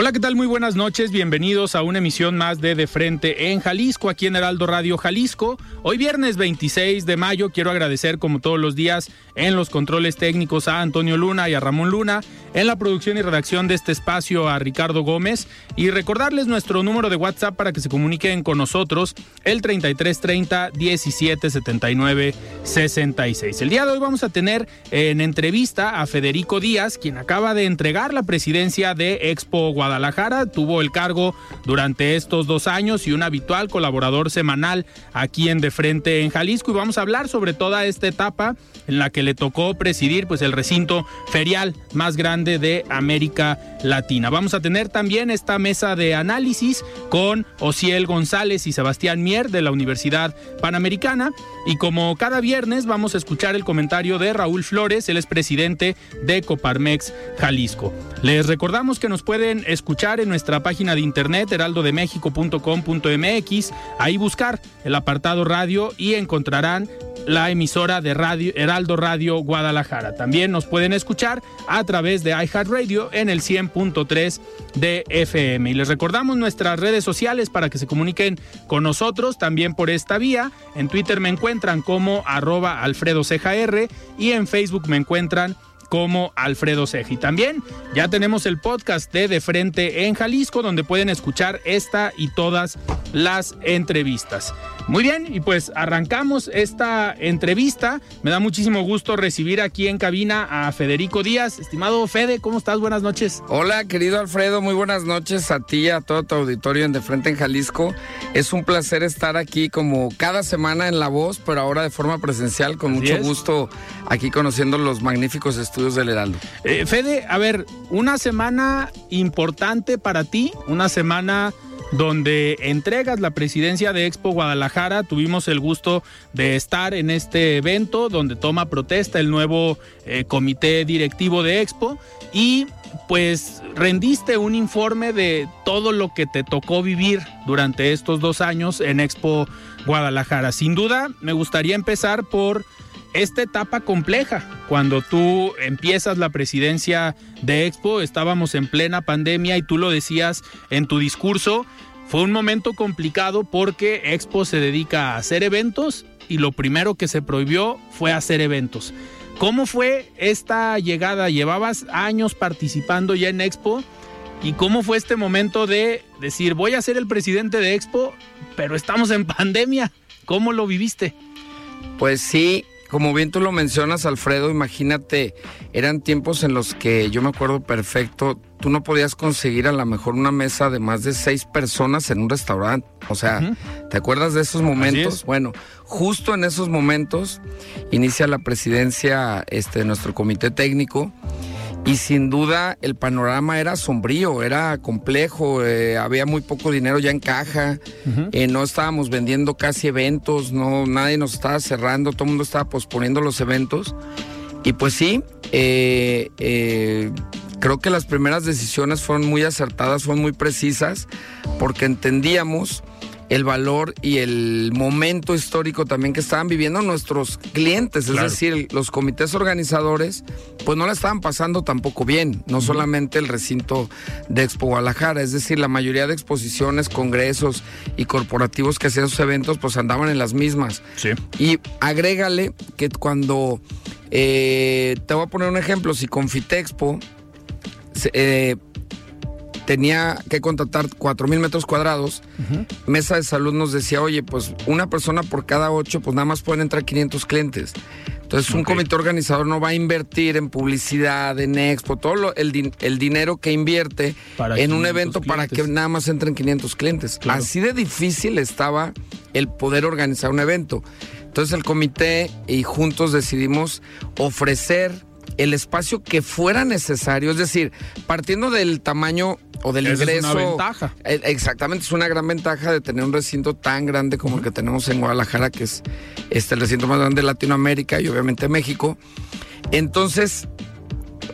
Hola, ¿qué tal? Muy buenas noches. Bienvenidos a una emisión más de De Frente en Jalisco, aquí en Heraldo Radio Jalisco. Hoy viernes 26 de mayo quiero agradecer como todos los días en los controles técnicos a Antonio Luna y a Ramón Luna, en la producción y redacción de este espacio a Ricardo Gómez y recordarles nuestro número de WhatsApp para que se comuniquen con nosotros, el 3330 1779 66. El día de hoy vamos a tener en entrevista a Federico Díaz, quien acaba de entregar la presidencia de Expo Guadalajara Guadalajara. Tuvo el cargo durante estos dos años y un habitual colaborador semanal aquí en De Frente en Jalisco. Y vamos a hablar sobre toda esta etapa en la que le tocó presidir pues, el recinto ferial más grande de América Latina. Vamos a tener también esta mesa de análisis con Ociel González y Sebastián Mier de la Universidad Panamericana. Y como cada viernes vamos a escuchar el comentario de Raúl Flores, él es presidente de Coparmex Jalisco. Les recordamos que nos pueden escuchar en nuestra página de internet heraldodemexico.com.mx, ahí buscar el apartado radio y encontrarán la emisora de radio Heraldo Radio Guadalajara. También nos pueden escuchar a través de iHeartRadio en el 100.3 de FM. Y les recordamos nuestras redes sociales para que se comuniquen con nosotros también por esta vía. En Twitter me encuentran como arroba Alfredo y en Facebook me encuentran como Alfredo Ceji. También ya tenemos el podcast de De Frente en Jalisco, donde pueden escuchar esta y todas las entrevistas. Muy bien, y pues arrancamos esta entrevista. Me da muchísimo gusto recibir aquí en cabina a Federico Díaz. Estimado Fede, ¿cómo estás? Buenas noches. Hola, querido Alfredo, muy buenas noches a ti, a todo tu auditorio en De Frente en Jalisco. Es un placer estar aquí como cada semana en La Voz, pero ahora de forma presencial, con mucho gusto aquí conociendo los magníficos estudios del Heraldo. Eh, Fede, a ver, una semana importante para ti, una semana donde entregas la presidencia de Expo Guadalajara. Tuvimos el gusto de estar en este evento donde toma protesta el nuevo eh, comité directivo de Expo y pues rendiste un informe de todo lo que te tocó vivir durante estos dos años en Expo Guadalajara. Sin duda, me gustaría empezar por esta etapa compleja. Cuando tú empiezas la presidencia de Expo, estábamos en plena pandemia y tú lo decías en tu discurso, fue un momento complicado porque Expo se dedica a hacer eventos y lo primero que se prohibió fue hacer eventos. ¿Cómo fue esta llegada? ¿Llevabas años participando ya en Expo? ¿Y cómo fue este momento de decir, voy a ser el presidente de Expo, pero estamos en pandemia? ¿Cómo lo viviste? Pues sí, como bien tú lo mencionas, Alfredo, imagínate, eran tiempos en los que yo me acuerdo perfecto, tú no podías conseguir a lo mejor una mesa de más de seis personas en un restaurante. O sea, ¿te acuerdas de esos momentos? Bueno, justo en esos momentos inicia la presidencia este, de nuestro comité técnico y sin duda el panorama era sombrío, era complejo, eh, había muy poco dinero ya en caja, eh, no estábamos vendiendo casi eventos, no, nadie nos estaba cerrando, todo el mundo estaba posponiendo los eventos. Y pues sí, eh, creo que las primeras decisiones fueron muy acertadas, fueron muy precisas, porque entendíamos el valor y el momento histórico también que estaban viviendo nuestros clientes, es decir, los comités organizadores, pues no la estaban pasando tampoco bien, no solamente el recinto de Expo Guadalajara, es decir, la mayoría de exposiciones, congresos y corporativos que hacían sus eventos, pues andaban en las mismas. Sí. Y agrégale que cuando Eh, te voy a poner un ejemplo. Si Confitexpo eh, tenía que contratar 4 mil metros cuadrados, Mesa de Salud nos decía, oye, pues una persona por cada ocho, pues nada más pueden entrar 500 clientes. Entonces, un comité organizador no va a invertir en publicidad, en expo, todo lo- el, din- el dinero que invierte Para en un 500 evento para que nada más entren 500 clientes. Claro. Así de difícil estaba el poder organizar un evento. Entonces el comité y juntos decidimos ofrecer el espacio que fuera necesario, es decir, partiendo del tamaño o del Esa es una ingreso. ventaja. Eh, Exactamente, es una gran ventaja de tener un recinto tan grande como el que tenemos en Guadalajara, que es este, el recinto más grande de Latinoamérica y obviamente México. Entonces,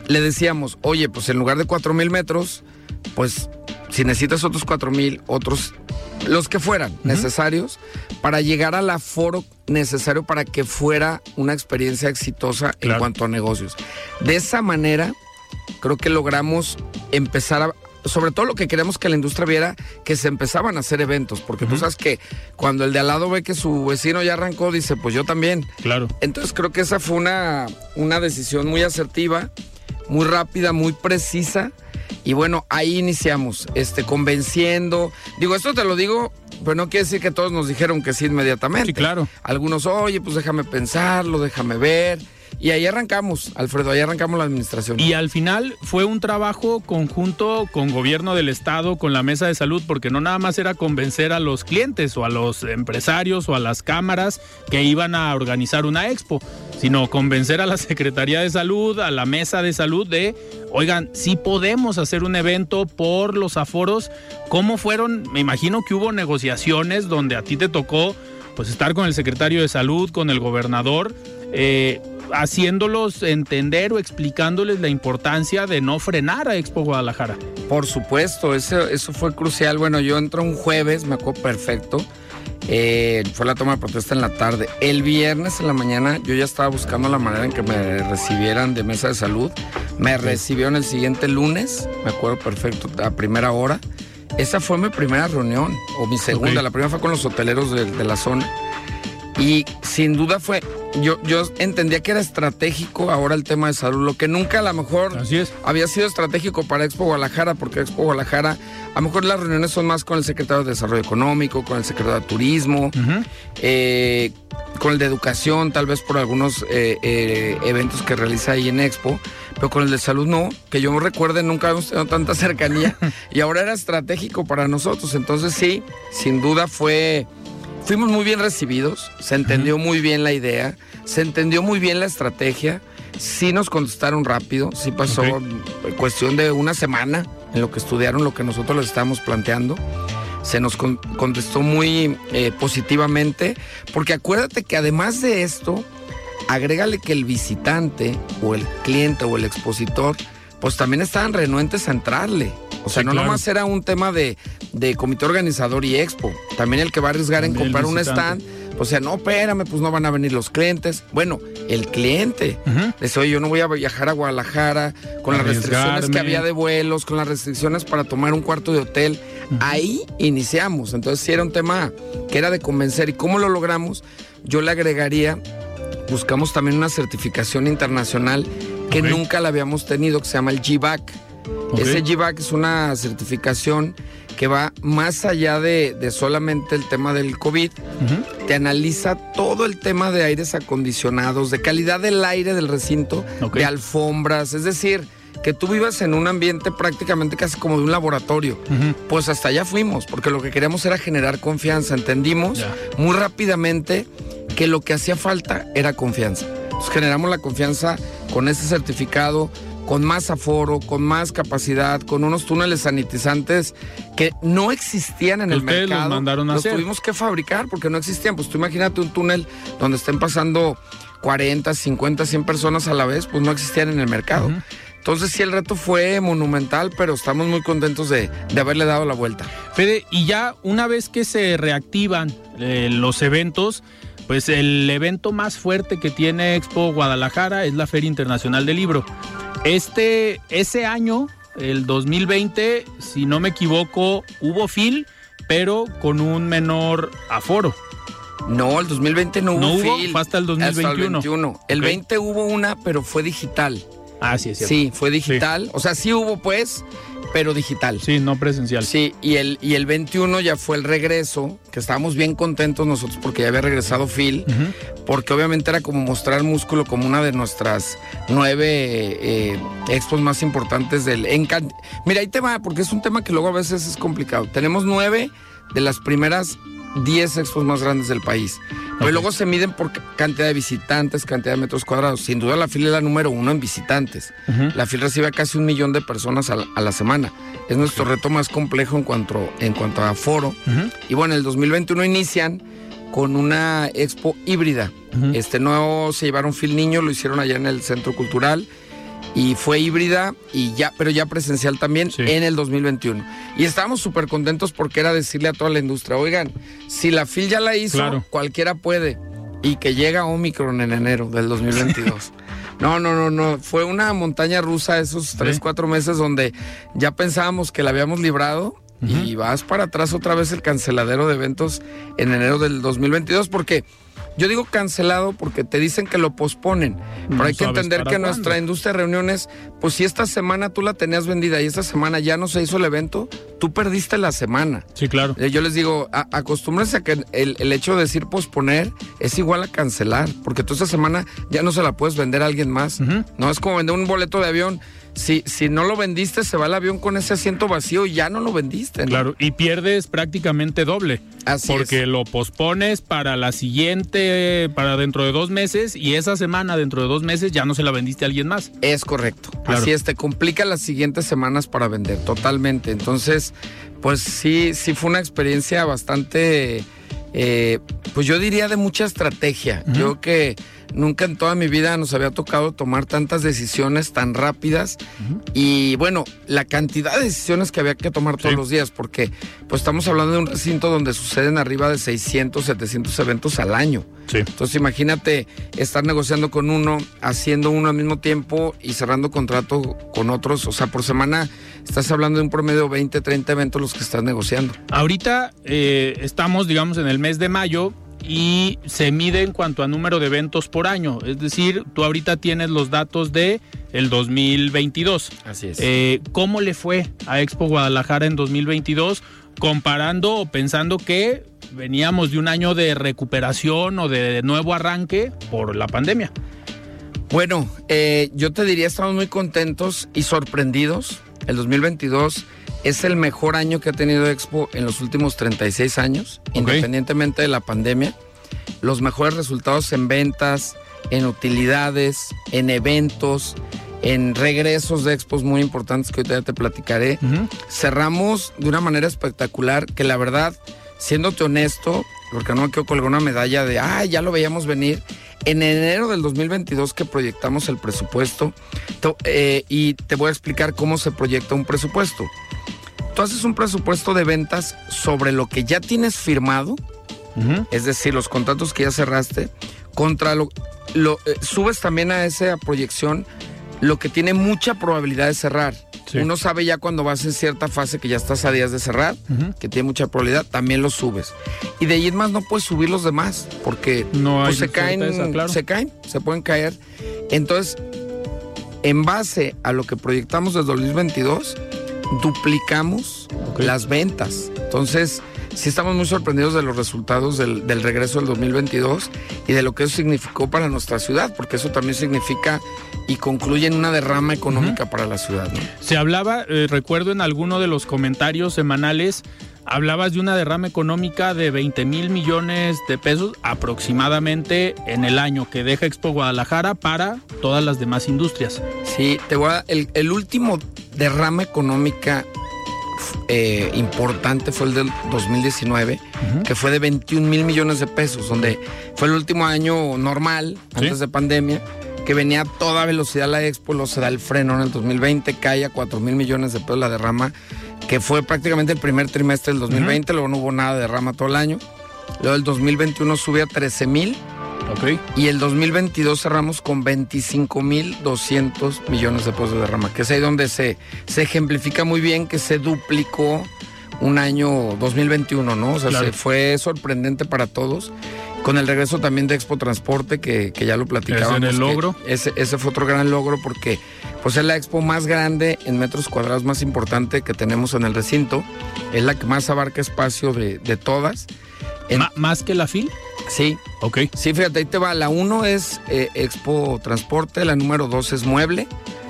le decíamos, oye, pues en lugar de 4 mil metros, pues si necesitas otros 4 mil, otros, los que fueran necesarios, para llegar al aforo necesario para que fuera una experiencia exitosa en cuanto a negocios. De esa manera, creo que logramos empezar a sobre todo lo que queremos que la industria viera que se empezaban a hacer eventos, porque tú sabes que cuando el de al lado ve que su vecino ya arrancó, dice, pues yo también. Claro. Entonces creo que esa fue una, una decisión muy asertiva, muy rápida, muy precisa. Y bueno, ahí iniciamos, este, convenciendo. Digo, esto te lo digo, pero no quiere decir que todos nos dijeron que sí inmediatamente. Sí, claro. Algunos, oye, pues déjame pensarlo, déjame ver. Y ahí arrancamos, Alfredo, ahí arrancamos la administración. Y al final fue un trabajo conjunto con gobierno del estado, con la mesa de salud, porque no nada más era convencer a los clientes o a los empresarios o a las cámaras que iban a organizar una expo, sino convencer a la Secretaría de Salud, a la mesa de salud de, oigan, si podemos hacer un evento por los aforos, ¿cómo fueron? Me imagino que hubo negociaciones donde a ti te tocó pues estar con el secretario de salud, con el gobernador, eh, haciéndolos entender o explicándoles la importancia de no frenar a Expo Guadalajara. Por supuesto, eso, eso fue crucial. Bueno, yo entro un jueves, me acuerdo perfecto. Eh, fue la toma de protesta en la tarde. El viernes en la mañana yo ya estaba buscando la manera en que me recibieran de mesa de salud. Me recibieron el siguiente lunes, me acuerdo perfecto, a primera hora. Esa fue mi primera reunión, o mi segunda. Ok. La primera fue con los hoteleros de, de la zona. Y sin duda fue, yo, yo entendía que era estratégico ahora el tema de salud, lo que nunca a lo mejor Así es. había sido estratégico para Expo Guadalajara, porque Expo Guadalajara, a lo mejor las reuniones son más con el secretario de Desarrollo Económico, con el secretario de Turismo, eh, con el de Educación, tal vez por algunos eh, eh, eventos que realiza ahí en Expo, pero con el de Salud no, que yo me recuerde, nunca hemos tenido tanta cercanía y ahora era estratégico para nosotros. Entonces sí, sin duda fue... Fuimos muy bien recibidos, se entendió muy bien la idea, se entendió muy bien la estrategia, sí nos contestaron rápido, sí pasó cuestión de una semana en lo que estudiaron lo que nosotros les estábamos planteando. Se nos con- contestó muy eh, positivamente, porque acuérdate que además de esto, agrégale que el visitante o el cliente o el expositor, pues también estaban renuentes a entrarle. O sea, Sí, no claro. nomás era un tema de, de comité organizador y expo, también el que va a arriesgar en También comprar un stand, o sea, no, espérame, pues no van a venir los clientes. Bueno, el cliente. Dice, oye, yo no voy a viajar a Guadalajara con las restricciones que había de vuelos, con las restricciones para tomar un cuarto de hotel. Ahí iniciamos. Entonces, sí era un tema que era de convencer. ¿Y cómo lo logramos? Yo le agregaría, buscamos también una certificación internacional que nunca la habíamos tenido, que se llama el GBAC. Ok. Ese GBAC es una certificación que va más allá de, de solamente el tema del COVID Ujú. te analiza todo el tema de aires acondicionados, de calidad del aire del recinto, de alfombras, es decir, que tú vivas en un ambiente prácticamente casi como de un laboratorio. Pues hasta allá fuimos, porque lo que queríamos era generar confianza. Entendimos muy rápidamente que lo que hacía falta era confianza. Entonces generamos la confianza con ese certificado, con más aforo, con más capacidad, con unos túneles sanitizantes que no existían en el ustedes los mercado. mandaron a los hacer. tuvimos que fabricar porque no existían. Pues tú imagínate un túnel donde estén pasando 40, 50, 100 personas a la vez, pues no existían en el mercado. Entonces sí, el reto fue monumental, pero estamos muy contentos de, de haberle dado la vuelta. Fede, y ya una vez que se reactivan eh, los eventos, pues el evento más fuerte que tiene Expo Guadalajara es la Feria Internacional del Libro. Este, ese año, el 2020, si no me equivoco, hubo FIL, pero con un menor aforo. No, el 2020 no hubo ¿No hubo? Fue hasta el 2021. Hasta el 21. El Ok. 20 hubo una, pero fue digital. Ah, sí, es cierto. Sí, fue digital. O sea, sí hubo pues, pero digital. Sí, no presencial. Sí, y el, y el 21 ya fue el regreso, que estábamos bien contentos nosotros porque ya había regresado Phil, porque obviamente era como mostrar músculo como una de nuestras nueve eh, expos más importantes del... Mira, ahí te va, porque es un tema que luego a veces es complicado. Tenemos nueve de las primeras 10 expos más grandes del país. Pero luego se miden por ca- cantidad de visitantes, cantidad de metros cuadrados. Sin duda la FIL es la número uno en visitantes. La FIL recibe a casi un millón de personas a la, a la semana. Es nuestro reto más complejo en cuanto, en cuanto a foro. Ujú. Y bueno, el 2021 inician con una expo híbrida. Este no se llevaron Phil Niño, lo hicieron allá en el Centro Cultural y fue híbrida y ya, pero ya presencial también Sí. en el 2021. Y estábamos súper contentos porque era decirle a toda la industria, oigan, si la FIL ya la hizo, Claro. cualquiera puede. Y que llega Omicron en enero del 2022. No, no, no, no. Fue una montaña rusa esos tres, Sí. cuatro meses donde ya pensábamos que la habíamos librado y vas para atrás otra vez el canceladero de eventos en enero del 2022 porque yo digo cancelado porque te dicen que lo posponen, pero No hay que entender que nuestra industria de reuniones, pues si esta semana tú la tenías vendida y esta semana ya no se hizo el evento, tú perdiste la semana. Sí, claro. Eh, Yo les digo, a- acostúmbrense a que el, el hecho de decir posponer es igual a cancelar, porque tú esta semana ya no se la puedes vender a alguien más. No es como vender un boleto de avión. Si, si no lo vendiste, se va el avión con ese asiento vacío y ya no lo vendiste. ¿no? Claro, y pierdes prácticamente doble. Así porque es. lo pospones para la siguiente, para dentro de dos meses, y esa semana, dentro de dos meses, ya no se la vendiste a alguien más. Es correcto. Claro. Así es, te complica las siguientes semanas para vender, totalmente. Entonces, pues sí, sí fue una experiencia bastante, eh, pues yo diría de mucha estrategia. Yo que nunca en toda mi vida nos había tocado tomar tantas decisiones tan rápidas y bueno, la cantidad de decisiones que había que tomar todos Sí. los días, porque pues estamos hablando de un recinto donde suceden arriba de 600, 700 eventos al año. Sí. Entonces imagínate estar negociando con uno, haciendo uno al mismo tiempo y cerrando contrato con otros. O sea, por semana estás hablando de un promedio de 20, 30 eventos los que estás negociando. Ahorita eh, estamos, digamos, en el mes de mayo y se mide en cuanto a número de eventos por año. Es decir, tú ahorita tienes los datos de el 2022. Así es. Eh, ¿Cómo le fue a Expo Guadalajara en 2022 comparando o pensando que veníamos de un año de recuperación o de nuevo arranque por la pandemia? Bueno, eh, yo te diría, estamos muy contentos y sorprendidos. El 2022 es el mejor año que ha tenido Expo en los últimos 36 años, independientemente de la pandemia. Los mejores resultados en ventas, en utilidades, en eventos, en regresos de expos muy importantes que ahorita ya te platicaré. Cerramos de una manera espectacular que la verdad, siéndote honesto, porque no me quiero colgar una medalla de, ah, ya lo veíamos venir. En enero del 2022 que proyectamos el presupuesto, to- eh, y te voy a explicar cómo se proyecta un presupuesto. Tú haces un presupuesto de ventas sobre lo que ya tienes firmado, es decir, los contratos que ya cerraste, contra lo, lo eh, subes también a esa proyección lo que tiene mucha probabilidad de cerrar. Sí. Uno sabe ya cuando vas en cierta fase que ya estás a días de cerrar, que tiene mucha probabilidad, también lo subes. Y de ahí en más no puedes subir los demás, porque No pues, se caen, claro. se caen, se pueden caer. Entonces, en base a lo que proyectamos desde 2022, duplicamos las ventas. Entonces, sí estamos muy sorprendidos de los resultados del, del regreso del 2022 y de lo que eso significó para nuestra ciudad, porque eso también significa y concluye en una derrama económica para la ciudad. ¿no? Se hablaba, eh, recuerdo en alguno de los comentarios semanales, hablabas de una derrama económica de 20 mil millones de pesos aproximadamente en el año que deja Expo Guadalajara para todas las demás industrias. Sí, te voy a, el, el último derrama económica eh, importante fue el del 2019, que fue de 21 mil millones de pesos, donde fue el último año normal, Sí. antes de pandemia, que venía a toda velocidad la expo, lo se da el freno en el 2020, cae a 4 mil millones de pesos la derrama, que fue prácticamente el primer trimestre del 2020, luego no hubo nada de derrama todo el año. Luego el 2021 sube a 13 mil Ok. y el 2022 cerramos con 25.200 millones de pesos de derrama, que es ahí donde se, se ejemplifica muy bien que se duplicó un año 2021, ¿no? O sea, Claro. se fue sorprendente para todos. con el regreso también de Expo Transporte, que, que ya lo platicábamos. ¿Es el logro? Ese, ese fue otro gran logro porque pues es la expo más grande en metros cuadrados más importante que tenemos en el recinto. Es la que más abarca espacio de, de todas. En- ¿Más que la FIL? sí, Ok. sí, fíjate, ahí te va. La uno es eh, Expo Transporte, la número dos es Mueble,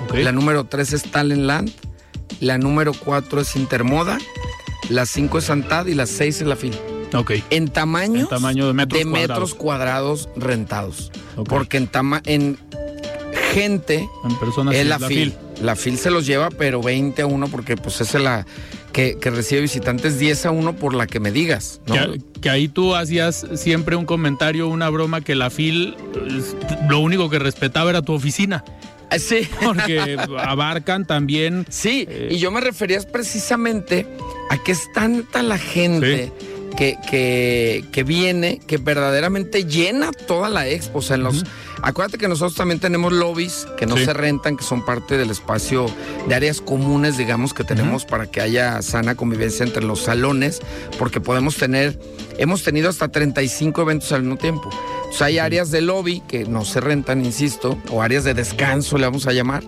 ok. la número tres es Talentland, la número cuatro es Intermoda, la cinco es Antad y la seis es la FIL. Ok. En tamaño, En tamaño de metros metros cuadrados rentados. Ok. Porque en, tama en gente En personas es sí, la, FIL. La FIL se los lleva, pero 20 a 1 porque pues es la que, que recibe visitantes 10 a 1 por la que me digas, ¿no? Que, que ahí tú hacías siempre un comentario, una broma que la FIL es- lo único que respetaba era tu oficina, Ah, Sí. porque abarcan también Sí, Eh. y yo me refería precisamente a que es tanta la gente que, que, que viene que verdaderamente llena toda la expo. O sea, en los, acuérdate que nosotros también tenemos lobbies que no Sí. se rentan, que son parte del espacio de áreas comunes, digamos, que tenemos para que haya sana convivencia entre los salones, porque podemos tener, hemos tenido hasta 35 eventos al mismo tiempo. Sea, hay áreas de lobby que no se rentan, insisto, o áreas de descanso, le vamos a llamar,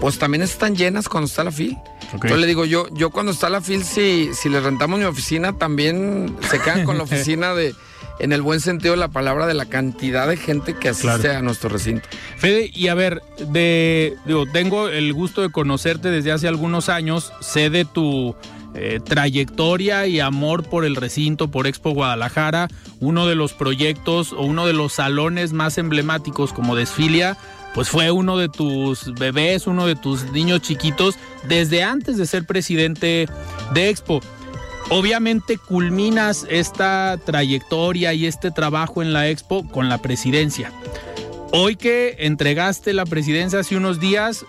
pues también están llenas cuando está la fil. Ok. Yo le digo, yo, yo cuando está la fil, si, si les rentamos mi oficina, también se quedan con la oficina de, en el buen sentido de la palabra, de la cantidad de gente que asiste Claro. a nuestro recinto. Fede, y a ver, de, digo, tengo el gusto de conocerte desde hace algunos años, sé de tu eh, trayectoria y amor por el recinto, por Expo Guadalajara, uno de los proyectos o uno de los salones más emblemáticos como Desfilia, pues fue uno de tus bebés, uno de tus niños chiquitos, desde antes de ser presidente de Expo. Obviamente culminas esta trayectoria y este trabajo en la Expo con la presidencia. Hoy que entregaste la presidencia hace unos días,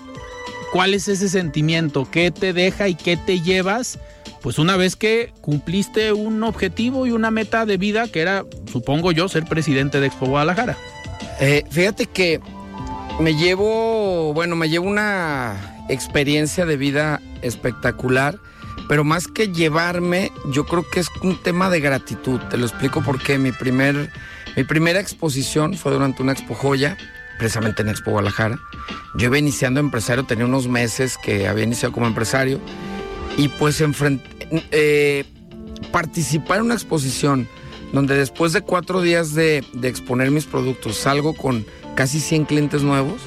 ¿cuál es ese sentimiento? ¿Qué te deja y qué te llevas? Pues una vez que cumpliste un objetivo y una meta de vida que era, supongo yo, ser presidente de Expo Guadalajara. Eh, fíjate que me llevo, bueno, me llevo una experiencia de vida espectacular, pero más que llevarme, yo creo que es un tema de gratitud. Te lo explico porque mi primer, mi primera exposición fue durante una expo joya, precisamente en Expo Guadalajara. Yo iba iniciando empresario, tenía unos meses que había iniciado como empresario y pues enfrent- eh, participar en una exposición donde después de cuatro días de, de exponer mis productos salgo con casi 100 clientes nuevos,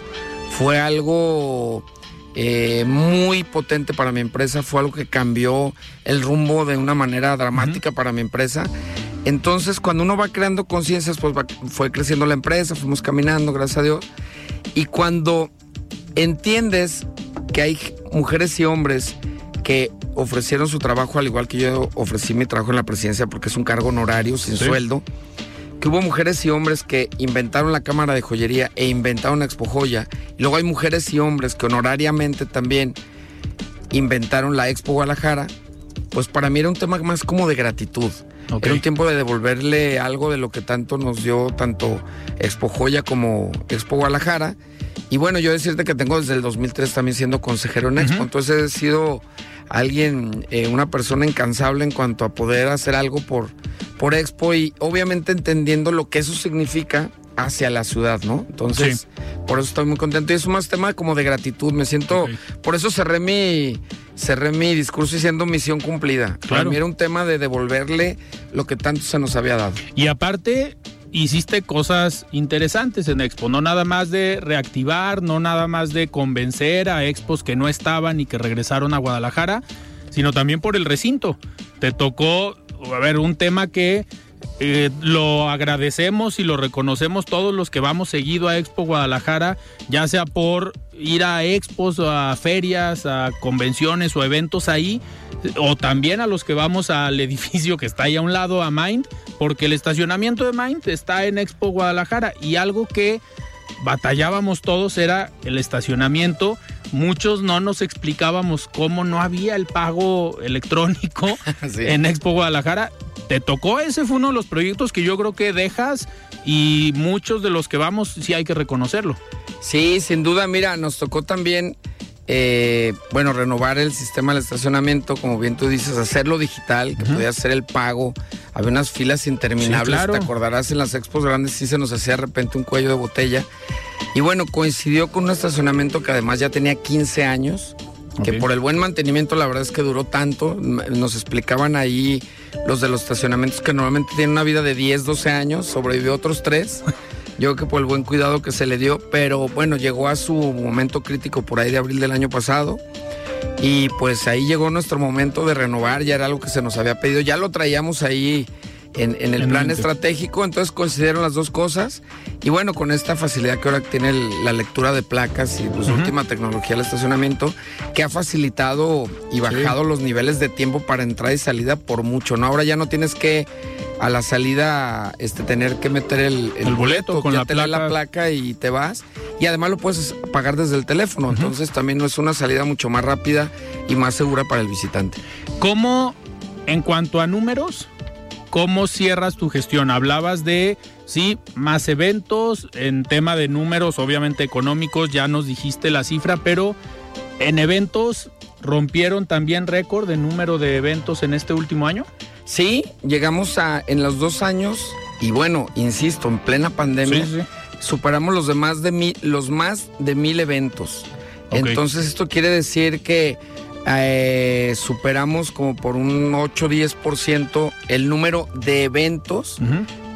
fue algo eh, muy potente para mi empresa, fue algo que cambió el rumbo de una manera dramática para mi empresa. Entonces, cuando uno va creando conciencias, pues va- fue creciendo la empresa, fuimos caminando, gracias a Dios. Y cuando entiendes que hay mujeres y hombres que ofrecieron su trabajo al igual que yo ofrecí mi trabajo en la presidencia porque es un cargo honorario sin Sí. sueldo, que hubo mujeres y hombres que inventaron la cámara de joyería e inventaron Expo Joya, y luego hay mujeres y hombres que honorariamente también inventaron la Expo Guadalajara, pues para mí era un tema más como de gratitud. Era un tiempo de devolverle algo de lo que tanto nos dio tanto Expo Joya como Expo Guadalajara. Y bueno, yo decirte que tengo desde el 2003 también siendo consejero en Expo, entonces he sido alguien, eh, una persona incansable en cuanto a poder hacer algo por, por Expo y obviamente entendiendo lo que eso significa hacia la ciudad, ¿no? Entonces, por eso estoy muy contento y es más tema como de gratitud, me siento, por eso cerré mi, cerré mi discurso diciendo misión cumplida. Para Claro. mí era un tema de devolverle lo que tanto se nos había dado. Y aparte, hiciste cosas interesantes en Expo, no nada más de reactivar, no nada más de convencer a expos que no estaban y que regresaron a Guadalajara, sino también por el recinto. Te tocó, a ver, un tema que eh, lo agradecemos y lo reconocemos todos los que vamos seguido a Expo Guadalajara, ya sea por ir a expos, a ferias, a convenciones o eventos ahí, o también a los que vamos al edificio que está ahí a un lado, a Mind, porque el estacionamiento de Mind está en Expo Guadalajara y algo que batallábamos todos era el estacionamiento. Muchos no nos explicábamos cómo no había el pago electrónico Sí. en Expo Guadalajara. Te tocó, ese fue uno de los proyectos que yo creo que dejas y muchos de los que vamos sí hay que reconocerlo. Sí, sin duda, mira, nos tocó también eh, bueno, renovar el sistema del estacionamiento, como bien tú dices, hacerlo digital, que podía ser el pago. Había unas filas interminables, te acordarás en las expos grandes, sí se nos hacía de repente un cuello de botella. Y bueno, coincidió con un estacionamiento que además ya tenía 15 años, que por el buen mantenimiento la verdad es que duró tanto. Nos explicaban ahí los de los estacionamientos que normalmente tienen una vida de 10, 12 años, sobrevivió otros 3. Yo creo que por el buen cuidado que se le dio, pero bueno, llegó a su momento crítico por ahí de abril del año pasado. Y pues ahí llegó nuestro momento de renovar, ya era algo que se nos había pedido, ya lo traíamos ahí en, el plan estratégico, entonces consideraron las dos cosas. Y bueno, con esta facilidad que ahora tiene la lectura de placas y pues última tecnología del estacionamiento, que ha facilitado y bajado los niveles de tiempo para entrada y salida por mucho, ¿no? Ahora ya no tienes que a la salida este, tener que meter el, el, boleto con la te placa. la placa y te vas. Y además lo puedes pagar desde el teléfono, entonces también es una salida mucho más rápida y más segura para el visitante. ¿Cómo, en cuanto a números, ¿Cómo cierras tu gestión? Hablabas de, sí, más eventos en tema de números, obviamente económicos, ya nos dijiste la cifra, pero en eventos, ¿rompieron también récord de número de eventos en este último año? Sí, llegamos a, en los dos años, y bueno, insisto, en plena pandemia, superamos los, de más de mil, los más de mil eventos. Entonces esto quiere decir que eh, superamos como por un 8-10% el número de eventos.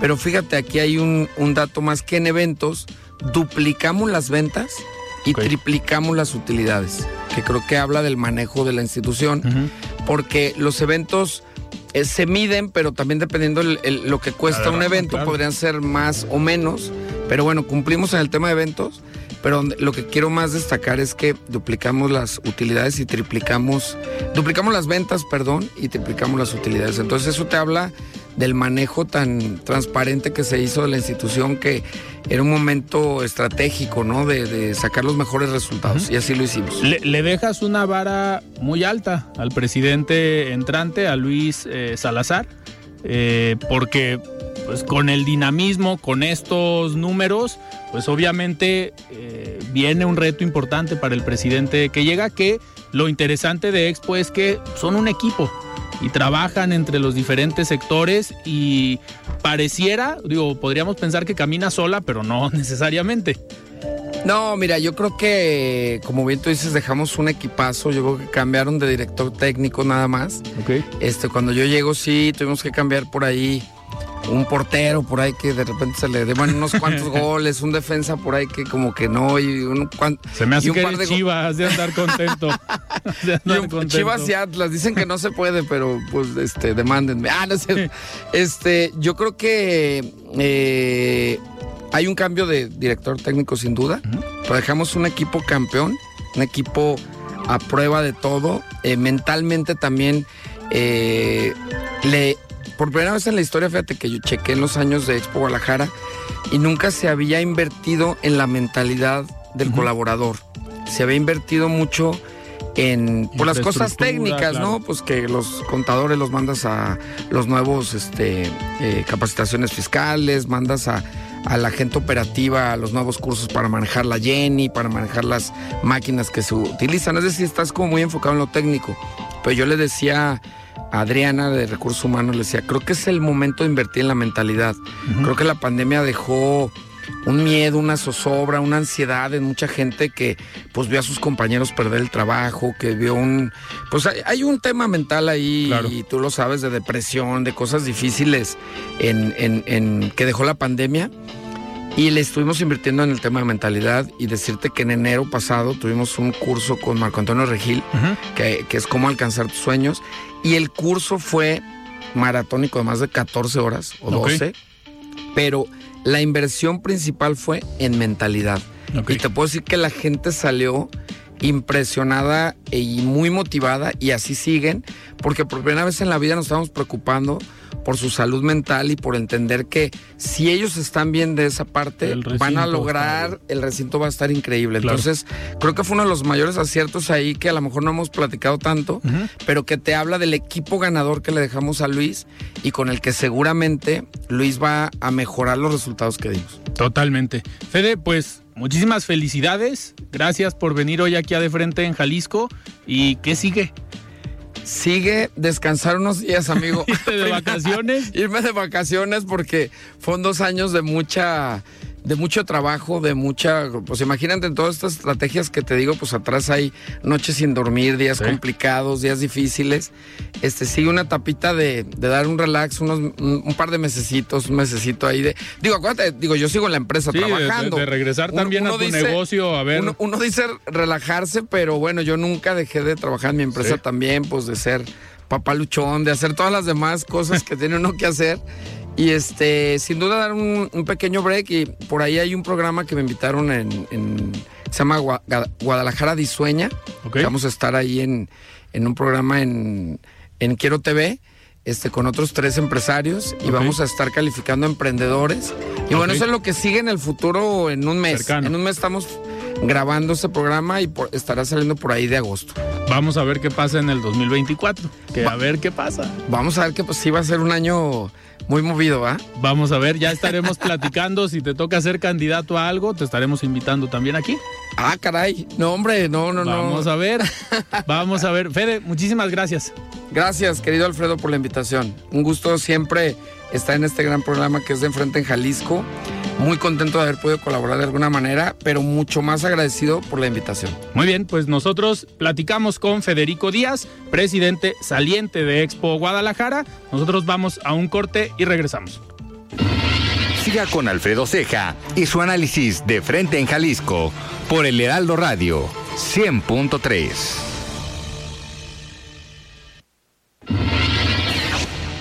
Pero fíjate, aquí hay un, dato más que en eventos, duplicamos las ventas y triplicamos las utilidades, que creo que habla del manejo de la institución, porque los eventos eh, se miden, pero también dependiendo lo que cuesta un evento, podrían ser más o menos. Pero bueno, cumplimos en el tema de eventos pero lo que quiero más destacar es que duplicamos las utilidades y triplicamos, duplicamos las ventas, perdón, y triplicamos las utilidades. Entonces eso te habla del manejo tan transparente que se hizo de la institución que era un momento estratégico, ¿no? De, sacar los mejores resultados. Y así lo hicimos. Le, dejas una vara muy alta al presidente entrante, a Luis eh, Salazar, eh, porque pues con el dinamismo, con estos números, pues obviamente eh, viene un reto importante para el presidente que llega, que lo interesante de Expo es que son un equipo y trabajan entre los diferentes sectores y pareciera, digo, podríamos pensar que camina sola, pero no necesariamente. No, mira, yo creo que, como bien tú dices, dejamos un equipazo. Yo creo que cambiaron de director técnico nada más. Okay. Este, cuando yo llego, sí, tuvimos que cambiar por ahí un portero por ahí que de repente se le deban unos cuantos goles, un defensa por ahí que como que no, y un Se me hace que de Chivas de andar contento. Chivas y Atlas dicen que no se puede, pero pues este, demándenme. Ah, no sé. Este, yo creo que eh, hay un cambio de director técnico sin duda, pero dejamos un equipo campeón, un equipo a prueba de todo, eh, mentalmente también eh, le por primera vez en la historia, fíjate que yo chequé en los años de Expo Guadalajara y nunca se había invertido en la mentalidad del colaborador. Se había invertido mucho en por las cosas técnicas, ¿no? Pues que los contadores los mandas a los nuevos este, eh, capacitaciones fiscales, mandas a, a, la gente operativa a los nuevos cursos para manejar la Jenny, para manejar las máquinas que se utilizan. Es decir, estás como muy enfocado en lo técnico. Pero yo le decía Adriana de Recursos Humanos le decía, creo que es el momento de invertir en la mentalidad. Creo que la pandemia dejó un miedo, una zozobra, una ansiedad en mucha gente que pues vio a sus compañeros perder el trabajo, que vio un... Pues hay, un tema mental ahí, y tú lo sabes, de depresión, de cosas difíciles en, en, que dejó la pandemia. Y le estuvimos invirtiendo en el tema de mentalidad y decirte que en enero pasado tuvimos un curso con Marco Antonio Regil, que, que, es cómo alcanzar tus sueños. Y el curso fue maratónico de más de 14 horas o 12, pero la inversión principal fue en mentalidad. Y te puedo decir que la gente salió impresionada y muy motivada y así siguen, porque por primera vez en la vida nos estamos preocupando por su salud mental y por entender que si ellos están bien de esa parte, van a lograr, el recinto va a estar increíble. Entonces, creo que fue uno de los mayores aciertos ahí que a lo mejor no hemos platicado tanto, pero que te habla del equipo ganador que le dejamos a Luis y con el que seguramente Luis va a mejorar los resultados que dimos. Totalmente. Fede, pues muchísimas felicidades. Gracias por venir hoy aquí a De Frente en Jalisco. ¿Y qué sigue? Sigue descansar unos días, amigo. ¿Irte de vacaciones? Irme de vacaciones porque fueron dos años de mucha de mucho trabajo, de mucha, pues imagínate en todas estas estrategias que te digo, pues atrás hay noches sin dormir, días complicados, días difíciles. Este sigue una tapita de, de dar un relax, unos un, par de mesecitos, un mesecito ahí de. Digo, acuérdate, digo, yo sigo en la empresa trabajando. De, regresar también a tu negocio, a ver. Uno, dice relajarse, pero bueno, yo nunca dejé de trabajar en mi empresa también, pues de ser papaluchón, de hacer todas las demás cosas que tiene uno que hacer. Y este, sin duda dar un, pequeño break y por ahí hay un programa que me invitaron en, se llama Guadalajara Disueña. Vamos a estar ahí en, un programa en, Quiero TV. Este, con otros tres empresarios y vamos a estar calificando emprendedores. Y bueno, eso es lo que sigue en el futuro en un mes. En un mes estamos grabando este programa y estará saliendo por ahí de agosto. Vamos a ver qué pasa en el 2024. Que a ver qué pasa. Vamos a ver que pues sí va a ser un año muy movido, ¿va? Vamos a ver, ya estaremos platicando. Si te toca ser candidato a algo, te estaremos invitando también aquí. Ah, caray. No, hombre, no, no, no. Vamos a ver. Vamos a ver. Fede, muchísimas gracias. Gracias, querido Alfredo, por la invitación. Un gusto siempre estar en este gran programa que es de Enfrente en Jalisco. Muy contento de haber podido colaborar de alguna manera, pero mucho más agradecido por la invitación. Muy bien, pues nosotros platicamos con Federico Díaz, presidente saliente de Expo Guadalajara. Nosotros vamos a un corte y regresamos. Siga con Alfredo Ceja y su análisis de frente en Jalisco por el Heraldo Radio 100.3.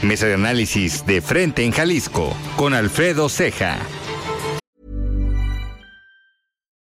Mesa de análisis de frente en Jalisco con Alfredo Ceja.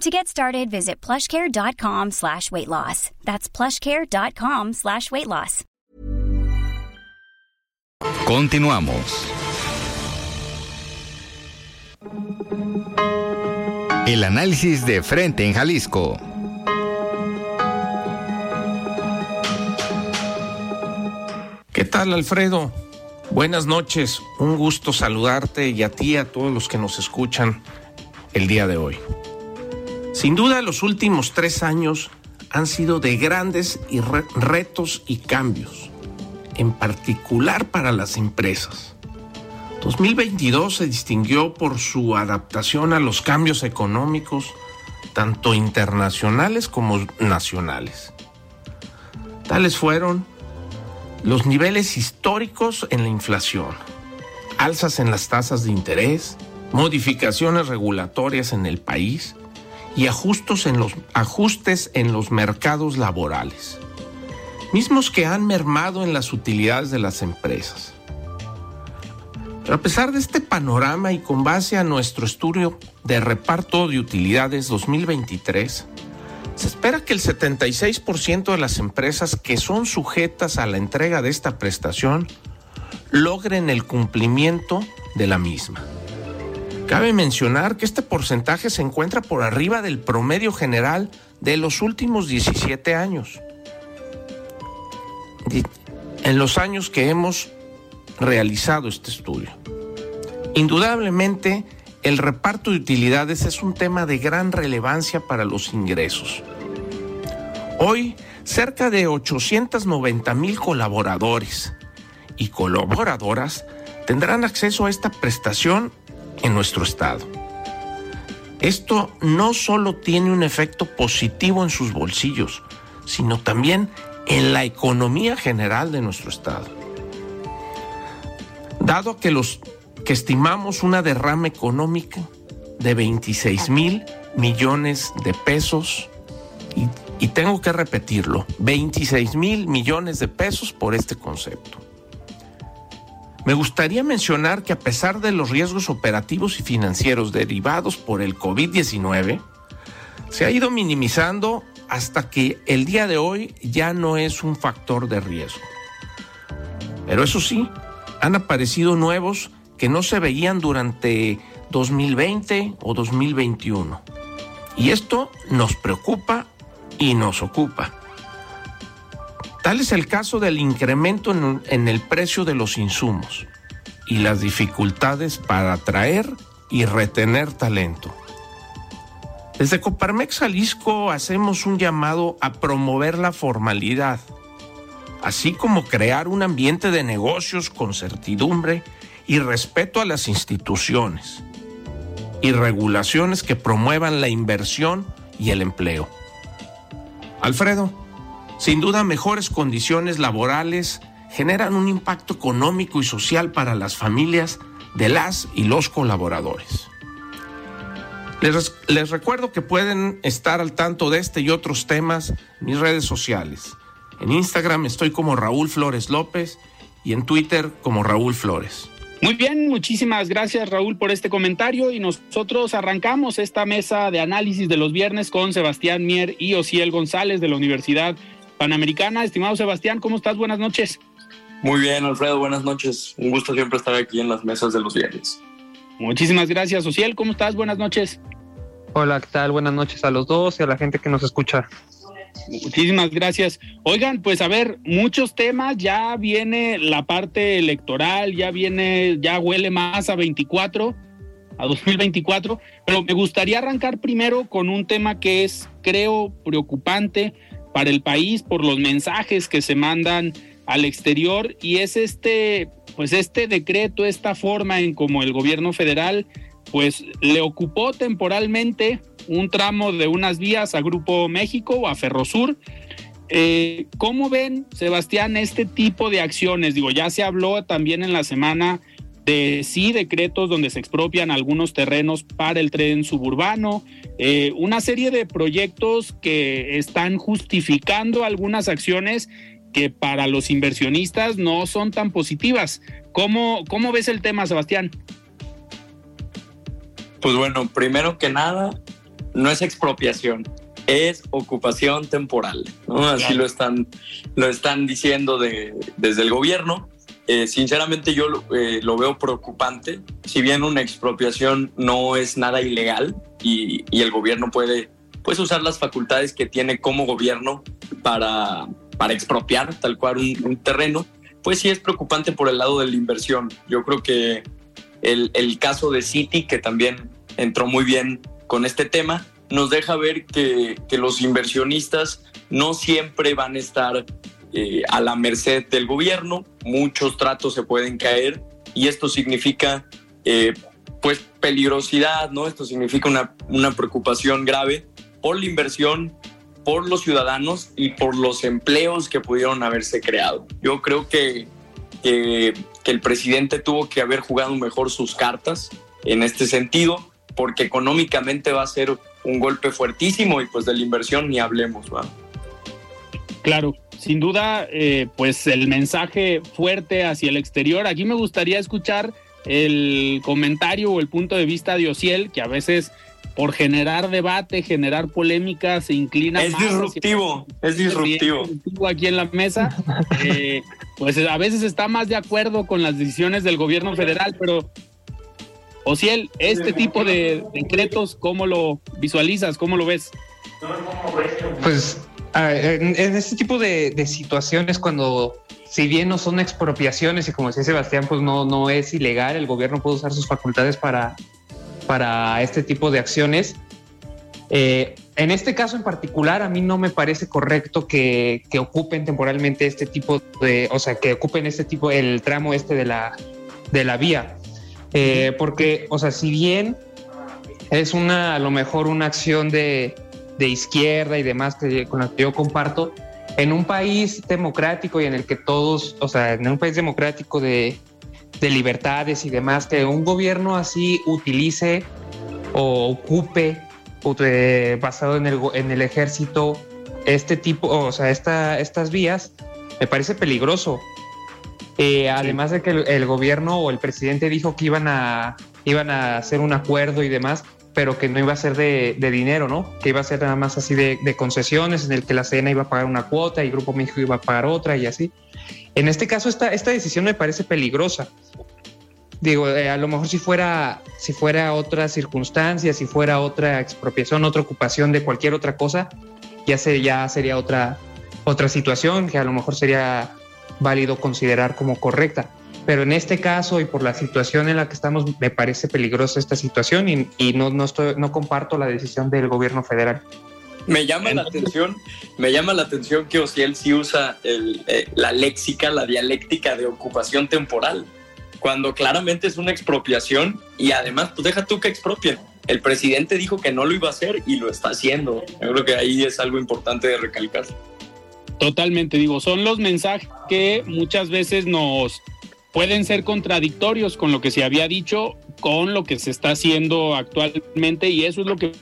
To get started, visit plushcare.com slash weight loss. That's plushcare.com slash weight loss. Continuamos. El análisis de frente en Jalisco. ¿Qué tal, Alfredo? Buenas noches. Un gusto saludarte y a ti y a todos los que nos escuchan el día de hoy. Sin duda, los últimos tres años han sido de grandes retos y cambios, en particular para las empresas. 2022 se distinguió por su adaptación a los cambios económicos, tanto internacionales como nacionales. Tales fueron los niveles históricos en la inflación, alzas en las tasas de interés, modificaciones regulatorias en el país, y ajustes en los, ajustes en los mercados laborales, mismos que han mermado en las utilidades de las empresas. Pero a pesar de este panorama y con base a nuestro estudio de reparto de utilidades 2023, se espera que el 76% de las empresas que son sujetas a la entrega de esta prestación logren el cumplimiento de la misma. Cabe mencionar que este porcentaje se encuentra por arriba del promedio general de los últimos 17 años. En los años que hemos realizado este estudio. Indudablemente, el reparto de utilidades es un tema de gran relevancia para los ingresos. Hoy, cerca de 890 mil colaboradores y colaboradoras tendrán acceso a esta prestación en nuestro estado. Esto no solo tiene un efecto positivo en sus bolsillos, sino también en la economía general de nuestro Estado. Dado que los que estimamos una derrama económica de 26 mil millones de pesos, y, y tengo que repetirlo, 26 mil millones de pesos por este concepto. Me gustaría mencionar que a pesar de los riesgos operativos y financieros derivados por el COVID-19, se ha ido minimizando hasta que el día de hoy ya no es un factor de riesgo. Pero eso sí, han aparecido nuevos que no se veían durante 2020 o 2021. Y esto nos preocupa y nos ocupa. Tal es el caso del incremento en, el precio de los insumos y las dificultades para atraer y retener talento. Desde Coparmex Jalisco hacemos un llamado a promover la formalidad, así como crear un ambiente de negocios con certidumbre y respeto a las instituciones y regulaciones que promuevan la inversión y el empleo. Alfredo, sin duda mejores condiciones laborales generan un impacto económico y social para las familias de las y los colaboradores. Les, recuerdo que pueden estar al tanto de este y otros temas en mis redes sociales. En Instagram estoy como Raúl Flores López y en Twitter como Raúl Flores. Muy bien, muchísimas gracias Raúl por este comentario y nosotros arrancamos esta mesa de análisis de los viernes con Sebastián Mier y Ociel González de la Universidad Panamericana. Estimado Sebastián, ¿cómo estás? Buenas noches. Muy bien, Alfredo, buenas noches. Un gusto siempre estar aquí en las mesas de los viernes. Muchísimas gracias, Ociel. ¿Cómo estás? Buenas noches. Hola, ¿qué tal? Buenas noches a los dos y a la gente que nos escucha. Muchísimas gracias. Oigan, pues a ver, muchos temas, ya viene la parte electoral, ya viene, ya huele más a 24, a 2024, pero me gustaría arrancar primero con un tema que es, creo, preocupante para el país por los mensajes que se mandan al exterior y es este, pues este decreto, esta forma en como el gobierno federal pues le ocupó temporalmente un tramo de unas vías a Grupo México o a Ferrosur. Eh, ¿Cómo ven, Sebastián, este tipo de acciones? Digo, ya se habló también en la semana de sí decretos donde se expropian algunos terrenos para el tren suburbano, eh, una serie de proyectos que están justificando algunas acciones que para los inversionistas no son tan positivas. ¿Cómo, cómo ves el tema, Sebastián? Pues bueno, primero que nada, no es expropiación, es ocupación temporal. Así lo están, lo están diciendo de, desde el gobierno. Eh, sinceramente yo eh, lo veo preocupante. Si bien una expropiación no es nada ilegal y, el gobierno puede pues, usar las facultades que tiene como gobierno para, para expropiar tal cual un, un terreno, pues sí es preocupante por el lado de la inversión. Yo creo que el, caso de City, que también entró muy bien con este tema, nos deja ver que, los inversionistas no siempre van a estar eh, a la merced del gobierno, muchos tratos se pueden caer y esto significa eh, pues peligrosidad, ¿no? Esto significa una, una preocupación grave por la inversión, por los ciudadanos y por los empleos que pudieron haberse creado. Yo creo que que, el presidente tuvo que haber jugado mejor sus cartas en este sentido, porque económicamente va a ser un golpe fuertísimo y pues de la inversión ni hablemos. ¿va? Claro, sin duda, eh, pues el mensaje fuerte hacia el exterior. Aquí me gustaría escuchar el comentario o el punto de vista de Ociel, que a veces por generar debate, generar polémica, se inclina. Es disruptivo, es disruptivo. Aquí en la mesa, eh, pues a veces está más de acuerdo con las decisiones del gobierno federal, pero Ociel, este tipo de decretos, ¿cómo lo visualizas? ¿Cómo lo ves? Pues en, este tipo de, de, situaciones, cuando si bien no son expropiaciones y como decía Sebastián, pues no, no es ilegal, el gobierno puede usar sus facultades para para este tipo de acciones. Eh, en este caso en particular, a mí no me parece correcto que, ocupen temporalmente este tipo de, o sea, que ocupen este tipo, el tramo este de la, de la vía. Eh, porque, o sea, si bien es una, a lo mejor una acción de, izquierda y demás que, con la que yo comparto, en un país democrático y en el que todos, o sea, en un país democrático de, de libertades y demás, que un gobierno así utilice o ocupe basado en el, en el ejército este tipo, o sea, esta, estas vías, me parece peligroso. Eh, además de que el, gobierno o el presidente dijo que iban a, iban a hacer un acuerdo y demás, pero que no iba a ser de, dinero, ¿no? Que iba a ser nada más así de, concesiones en el que la Cena iba a pagar una cuota y Grupo México iba a pagar otra y así. En este caso, esta, esta decisión me parece peligrosa. Digo, eh, a lo mejor si fuera, si fuera otra circunstancia, si fuera otra expropiación, otra ocupación de cualquier otra cosa, ya, ya sería otra, otra situación que a lo mejor sería válido considerar como correcta. Pero en este caso y por la situación en la que estamos, me parece peligrosa esta situación y, no, no, estoy, no comparto la decisión del gobierno federal. Me llama la atención, me llama la atención que Ociel sí usa eh, la léxica, la dialéctica de ocupación temporal cuando claramente es una expropiación y además, pues deja tú que expropien. El presidente dijo que no lo iba a hacer y lo está haciendo. Yo creo que ahí es algo importante de recalcar. Totalmente, digo, son los mensajes que muchas veces nos pueden ser contradictorios con lo que se había dicho, con lo que se está haciendo actualmente y eso es lo que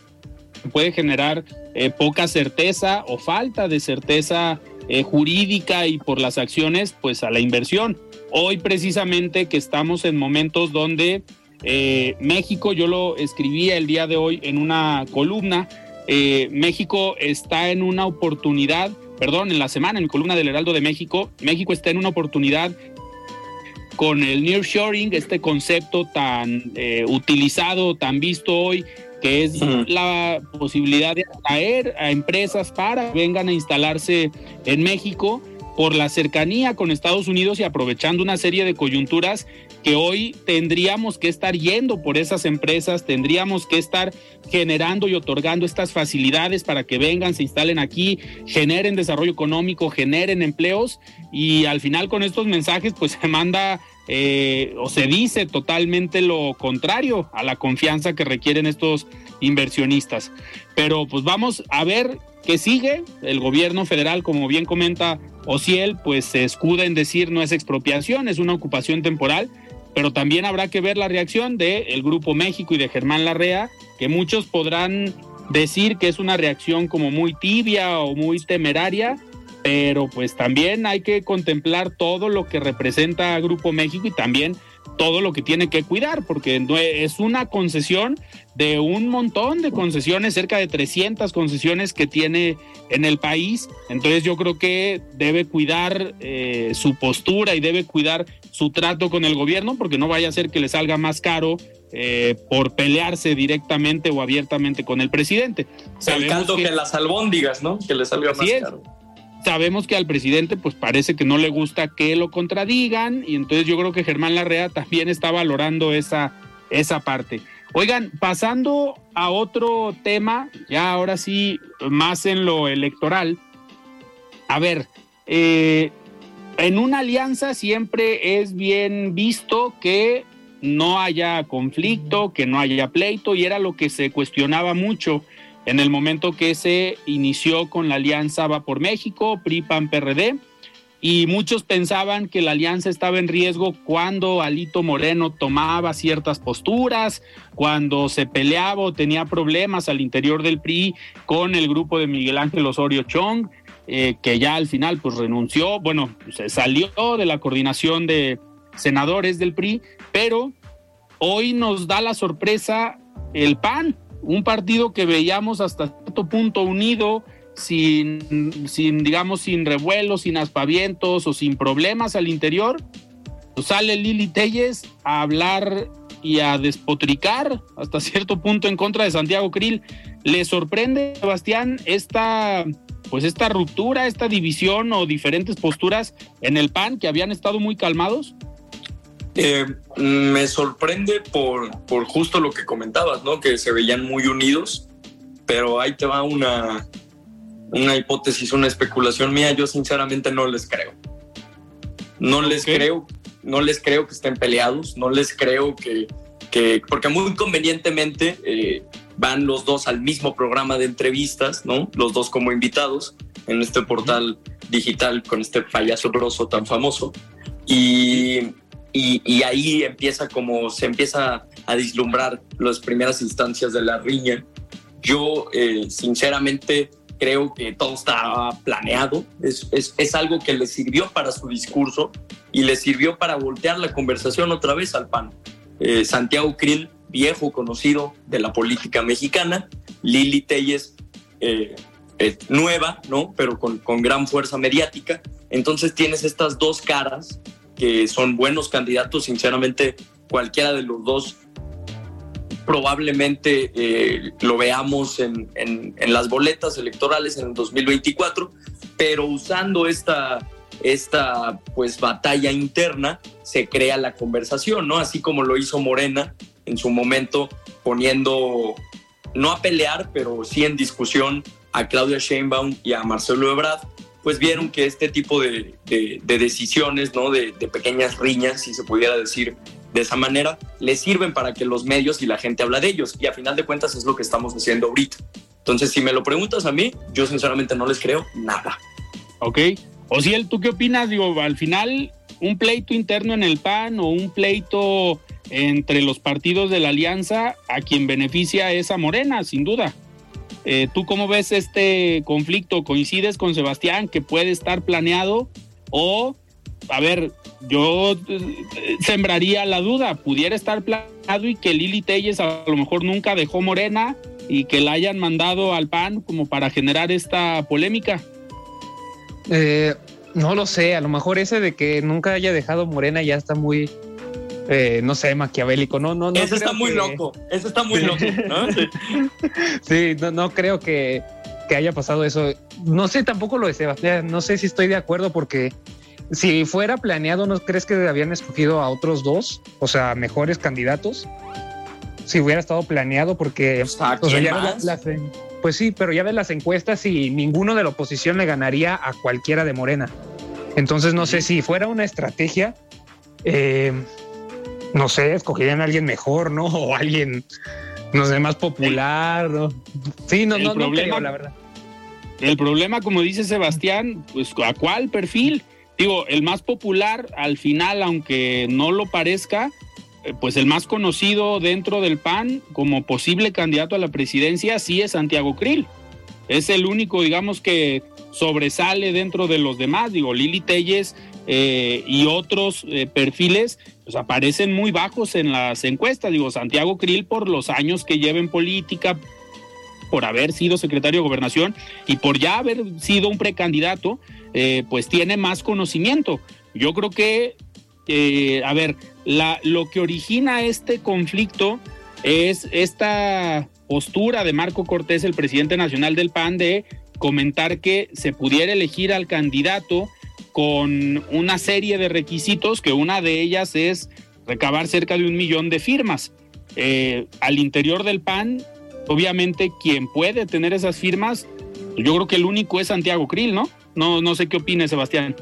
puede generar eh, poca certeza o falta de certeza eh, jurídica y por las acciones, pues a la inversión. Hoy precisamente que estamos en momentos donde eh, México, yo lo escribía el día de hoy en una columna, eh, México está en una oportunidad, perdón, en la semana, en mi columna del Heraldo de México, México está en una oportunidad con el nearshoring, este concepto tan eh, utilizado, tan visto hoy, que es la posibilidad de atraer a empresas para que vengan a instalarse en México por la cercanía con Estados Unidos y aprovechando una serie de coyunturas que hoy tendríamos que estar yendo por esas empresas, tendríamos que estar generando y otorgando estas facilidades para que vengan, se instalen aquí, generen desarrollo económico, generen empleos y al final con estos mensajes pues se manda eh, o se dice totalmente lo contrario a la confianza que requieren estos inversionistas. Pero pues vamos a ver qué sigue. El gobierno federal, como bien comenta Ociel, pues se escuda en decir no es expropiación, es una ocupación temporal. Pero también habrá que ver la reacción del Grupo México y de Germán Larrea, que muchos podrán decir que es una reacción como muy tibia o muy temeraria, pero pues también hay que contemplar todo lo que representa Grupo México y también todo lo que tiene que cuidar, porque es una concesión de un montón de concesiones, cerca de 300 concesiones que tiene en el país. Entonces yo creo que debe cuidar eh, su postura y debe cuidar su trato con el gobierno, porque no vaya a ser que le salga más caro eh, por pelearse directamente o abiertamente con el presidente. El caldo que, las albóndigas, ¿no? Que le salga más caro sabemos que al presidente pues parece que no le gusta que lo contradigan y entonces yo creo que Germán Larrea también está valorando esa, esa parte. Oigan, pasando a otro tema, ya ahora sí, más en lo electoral. A ver, eh, en una alianza siempre es bien visto que no haya conflicto, que no haya pleito, y era lo que se cuestionaba mucho en el momento que se inició con la alianza Va por México, PRI, PAN, PRD, y muchos pensaban que la alianza estaba en riesgo cuando Alito Moreno tomaba ciertas posturas, cuando se peleaba o tenía problemas al interior del PRI con el grupo de Miguel Ángel Osorio Chong, eh, que ya al final pues renunció, bueno, se salió de la coordinación de senadores del PRI, pero hoy nos da la sorpresa el PAN, un partido que veíamos hasta cierto punto unido, sin, sin, digamos, sin revuelos, sin aspavientos o sin problemas al interior, sale Lili Telles a hablar y a despotricar hasta cierto punto en contra de Santiago Krill. ¿Le sorprende, Sebastián, esta, pues esta ruptura, esta división o diferentes posturas en el PAN que habían estado muy calmados? Eh, me sorprende por, por justo lo que comentabas, ¿no? Que se veían muy unidos, pero ahí te va una, una hipótesis, una especulación mía. Yo sinceramente no les creo. No les creo, no les creo que estén peleados, no les creo que, que porque muy convenientemente eh, van los dos al mismo programa de entrevistas, ¿no? Los dos como invitados. en este portal digital con este payaso grosso tan famoso. Y, y, ahí empieza como se empieza a vislumbrar las primeras instancias de la riña. Yo, eh, sinceramente, creo que todo estaba planeado. Es, es, es, algo que le sirvió para su discurso y le sirvió para voltear la conversación otra vez al PAN. Eh, Santiago Krill, viejo conocido de la política mexicana, Lili Telles, eh, nueva, ¿no? Pero con, con gran fuerza mediática. Entonces tienes estas dos caras que son buenos candidatos. Sinceramente, cualquiera de los dos probablemente eh, lo veamos en, en, las boletas electorales en el 2024, pero usando esta, esta pues batalla interna se crea la conversación, ¿no? Así como lo hizo Morena en su momento poniendo, no a pelear, pero sí en discusión a Claudia Sheinbaum y a Marcelo Ebrard, pues vieron que este tipo de, de, decisiones, ¿no? De, pequeñas riñas, si se pudiera decir de esa manera, les sirven para que los medios y la gente habla de ellos. Y a final de cuentas es lo que estamos haciendo ahorita. Entonces, si me lo preguntas a mí, yo sinceramente no les creo nada. Ok. Ociel, ¿tú qué opinas? Digo, al final, un pleito interno en el PAN o un pleito entre los partidos de la alianza, a quien beneficia es a Morena, sin duda. Eh, ¿Tú cómo ves este conflicto? ¿Coincides con Sebastián que puede estar planeado? O, a ver, yo eh, sembraría la duda, pudiera estar planeado y que Lili Telles a lo mejor nunca dejó Morena y que la hayan mandado al PAN como para generar esta polémica. Eh, no lo sé, a lo mejor ese de que nunca haya dejado Morena ya está muy, eh, no sé, maquiavélico. No, no, no. Eso está muy loco. Eso está muy loco. ¿no? sí, no, no creo que, que, haya pasado eso. No sé tampoco lo de Sebastián. No sé si estoy de acuerdo porque si fuera planeado, ¿no crees que habían escogido a otros dos? O sea, mejores candidatos. Si hubiera estado planeado, porque pues sí, pero ya ves las encuestas y ninguno de la oposición le ganaría a cualquiera de Morena. Entonces no sé si fuera una estrategia, eh, no sé, escogerían a alguien mejor, ¿no? O alguien, no sé, más popular, ¿no? Sí, no, no, problema, la verdad. El problema, como dice Sebastián, pues ¿a cuál perfil? Digo, el más popular al final, aunque no lo parezca, eh, pues el más conocido dentro del PAN como posible candidato a la presidencia sí es Santiago Krill. Es el único, digamos, que sobresale dentro de los demás. Digo, Lili Telles eh, y otros eh, perfiles pues aparecen muy bajos en las encuestas. Digo, Santiago Krill por los años que lleva en política, por haber sido secretario de gobernación y por ya haber sido un precandidato, eh, pues tiene más conocimiento. Yo creo que, a ver, la, lo que origina este conflicto es esta postura de Marco Cortés, el presidente nacional del PAN, de comentar que se pudiera elegir al candidato con una serie de requisitos, que una de ellas es recabar cerca de un millón de firmas. Eh, al interior del PAN, obviamente quien puede tener esas firmas, yo creo que el único es Santiago Krill, ¿no? No, no sé qué opine Sebastián.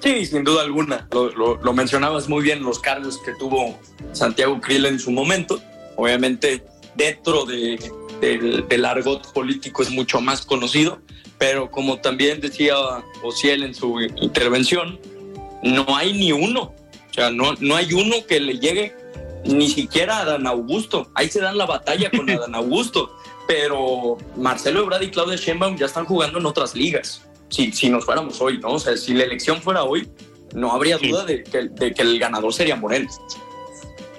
Sí, sin duda alguna. Lo, mencionabas muy bien, los cargos que tuvo Santiago Krill en su momento. Obviamente, dentro de, del argot político es mucho más conocido, pero como también decía Ociel en su intervención, no hay ni uno, o sea, no, no hay uno que le llegue ni siquiera a Adán Augusto, ahí se dan la batalla con Adán Augusto, pero Marcelo Ebrard y Claudia Sheinbaum ya están jugando en otras ligas, si, si nos fuéramos hoy, ¿no? O sea, si la elección fuera hoy, no habría duda de que, de que el ganador sería Morel.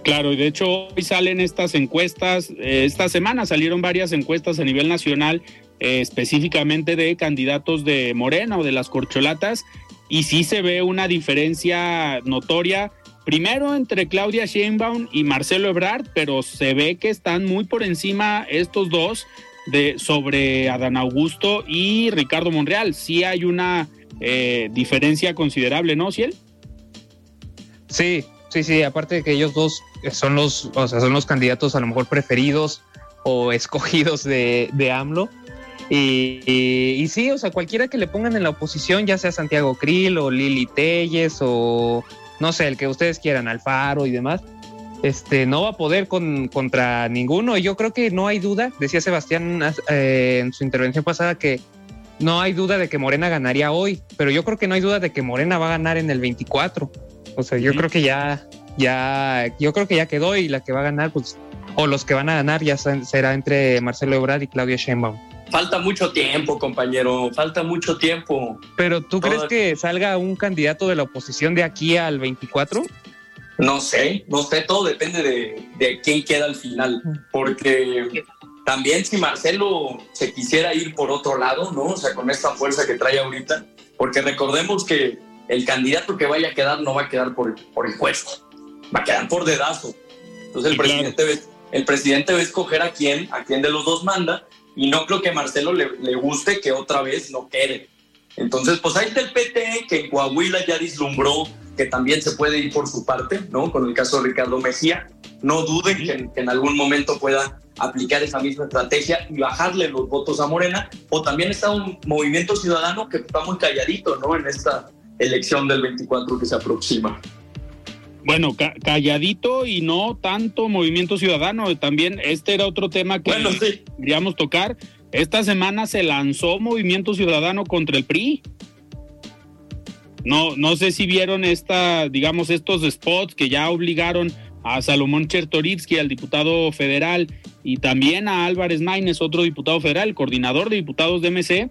Claro, y de hecho hoy salen estas encuestas, eh, esta semana salieron varias encuestas a nivel nacional eh, específicamente de candidatos de Morena o de las corcholatas, y sí se ve una diferencia notoria, primero entre Claudia Sheinbaum y Marcelo Ebrard, pero se ve que están muy por encima estos dos de, sobre Adán Augusto y Ricardo Monreal. Sí hay una eh, diferencia considerable, ¿no, Ciel? Sí, Sí, sí, aparte de que ellos dos son los, o sea, son los candidatos a lo mejor preferidos o escogidos de, de AMLO. Y, y, sí, o sea, cualquiera que le pongan en la oposición, ya sea Santiago Krill o Lili Telles o no sé, el que ustedes quieran, Alfaro y demás, este, no va a poder con, contra ninguno. Yo creo que no hay duda, decía Sebastián eh, en su intervención pasada, que no hay duda de que Morena ganaría hoy, pero yo creo que no hay duda de que Morena va a ganar en el 24. O sea, yo creo que ya, ya, yo creo que ya quedó y la que va a ganar, pues, o los que van a ganar ya será entre Marcelo Ebrard y Claudia Sheinbaum. Falta mucho tiempo, compañero, falta mucho tiempo. Pero ¿tú crees que salga un candidato de la oposición de aquí al 24? No sé, no sé, todo depende de, de quién queda al final, porque también si Marcelo se quisiera ir por otro lado, ¿no? O sea, con esta fuerza que trae ahorita, porque recordemos que el candidato que vaya a quedar no va a quedar por, por el puesto, va a quedar por dedazo. Entonces el presidente, ve, el presidente va a escoger a quién, a quién de los dos manda, y no creo que Marcelo le, le guste que otra vez no quede. Entonces, pues ahí está el PT que en Coahuila ya vislumbró que también se puede ir por su parte, ¿no? Con el caso de Ricardo Mejía. No duden que, en algún momento pueda aplicar esa misma estrategia y bajarle los votos a Morena. O también está un movimiento ciudadano que está muy calladito, ¿no? En esta elección del 24 que se aproxima. Bueno, calladito y no tanto movimiento ciudadano. También este era otro tema que queríamos tocar. Esta semana se lanzó Movimiento Ciudadano contra el PRI. No, no sé si vieron esta, digamos, estos spots que ya obligaron a Salomón Chertorivsky, al diputado federal, y también a Álvarez Maínez, otro diputado federal, coordinador de diputados de MC,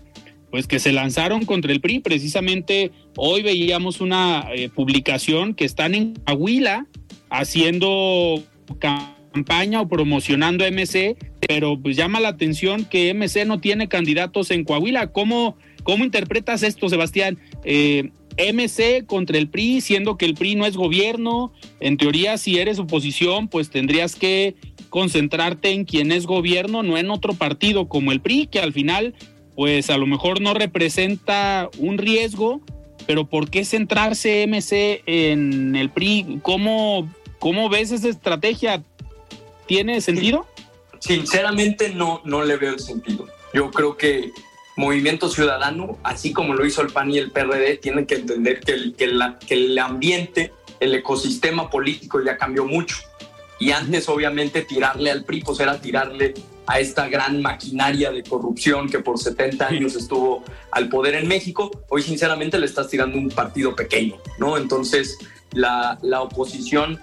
pues que se lanzaron contra el PRI. Precisamente hoy veíamos una eh, publicación que están en Coahuila haciendo campaña o promocionando MC, pero pues llama la atención que MC no tiene candidatos en Coahuila. ¿Cómo, cómo interpretas esto, Sebastián? Eh, MC contra el PRI, siendo que el PRI no es gobierno. En teoría, si eres oposición, pues tendrías que concentrarte en quien es gobierno, no en otro partido como el PRI, que al final, pues a lo mejor no representa un riesgo, pero ¿por qué centrarse MC en el PRI? ¿Cómo, cómo ves esa estrategia? ¿Tiene sentido? Sinceramente no, no le veo el sentido. Yo creo que Movimiento Ciudadano, así como lo hizo el PAN y el PRD, tienen que entender que el, que, que el ambiente, el ecosistema político ya cambió mucho. Y antes, obviamente, tirarle al PRI, pues era tirarle a esta gran maquinaria de corrupción que por 70 años estuvo al poder en México. Hoy, sinceramente, le estás tirando un partido pequeño, ¿no? Entonces, la, la oposición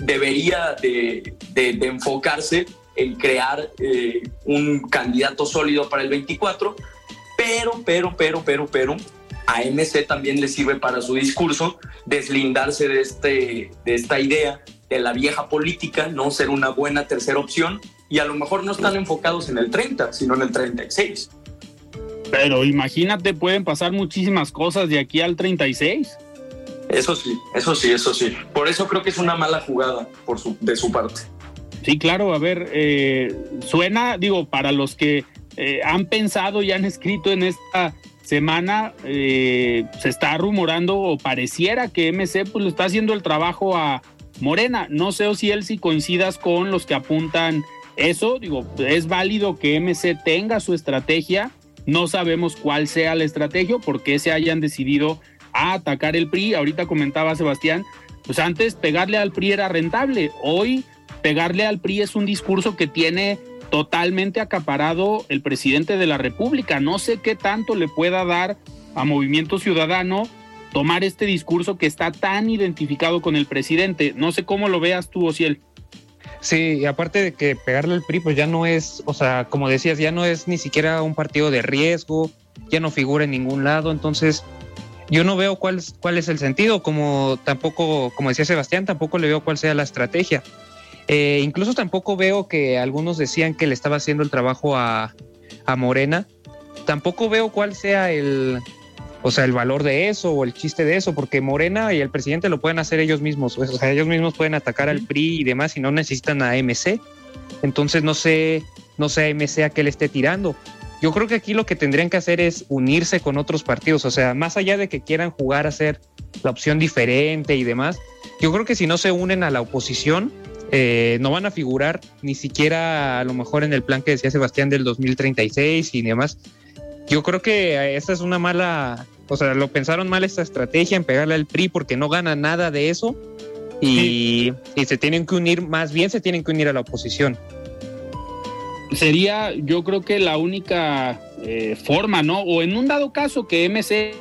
debería de, de, de enfocarse en crear eh, un candidato sólido para el 24, pero, pero, pero, pero, pero, a MC también le sirve para su discurso deslindarse de, este, de esta idea de la vieja política, no ser una buena tercera opción, y a lo mejor no están enfocados en el 30, sino en el 36. Pero imagínate, pueden pasar muchísimas cosas de aquí al 36. Eso sí, eso sí, eso sí. Por eso creo que es una mala jugada por su, de su parte. Sí, claro, a ver, eh, suena, digo, para los que eh, han pensado y han escrito en esta semana, eh, se está rumorando o pareciera que MC pues le está haciendo el trabajo a Morena. No sé si él si coincidas con los que apuntan eso, digo, es válido que MC tenga su estrategia, no sabemos cuál sea la estrategia, por qué se hayan decidido a atacar el PRI. Ahorita comentaba Sebastián, pues antes pegarle al PRI era rentable, hoy pegarle al PRI es un discurso que tiene totalmente acaparado el presidente de la República. No sé qué tanto le pueda dar a Movimiento Ciudadano tomar este discurso que está tan identificado con el presidente. No sé cómo lo veas tú, Ociel. Sí, y aparte de que pegarle al PRI, pues ya no es, o sea, como decías, ya no es ni siquiera un partido de riesgo, ya no figura en ningún lado, entonces yo no veo cuál, cuál es el sentido, como tampoco, como decía Sebastián, tampoco le veo cuál sea la estrategia. Eh, incluso tampoco veo que algunos decían que le estaba haciendo el trabajo a, Morena. Tampoco veo cuál sea el, o sea, el valor de eso o el chiste de eso, porque Morena y el presidente lo pueden hacer ellos mismos. O sea, ellos mismos pueden atacar al PRI y demás y no necesitan a MC. Entonces no sé, no sé a MC a qué le esté tirando. Yo creo que aquí lo que tendrían que hacer es unirse con otros partidos. O sea, más allá de que quieran jugar a ser la opción diferente y demás, yo creo que si no se unen a la oposición, eh, no van a figurar ni siquiera a lo mejor en el plan que decía Sebastián del 2036 y demás. Yo creo que esta es una mala, o sea, lo pensaron mal esta estrategia en pegarle al PRI porque no gana nada de eso y, se tienen que unir, más bien se tienen que unir a la oposición. Sería, yo creo que la única eh, forma, ¿no? O en un dado caso que MC,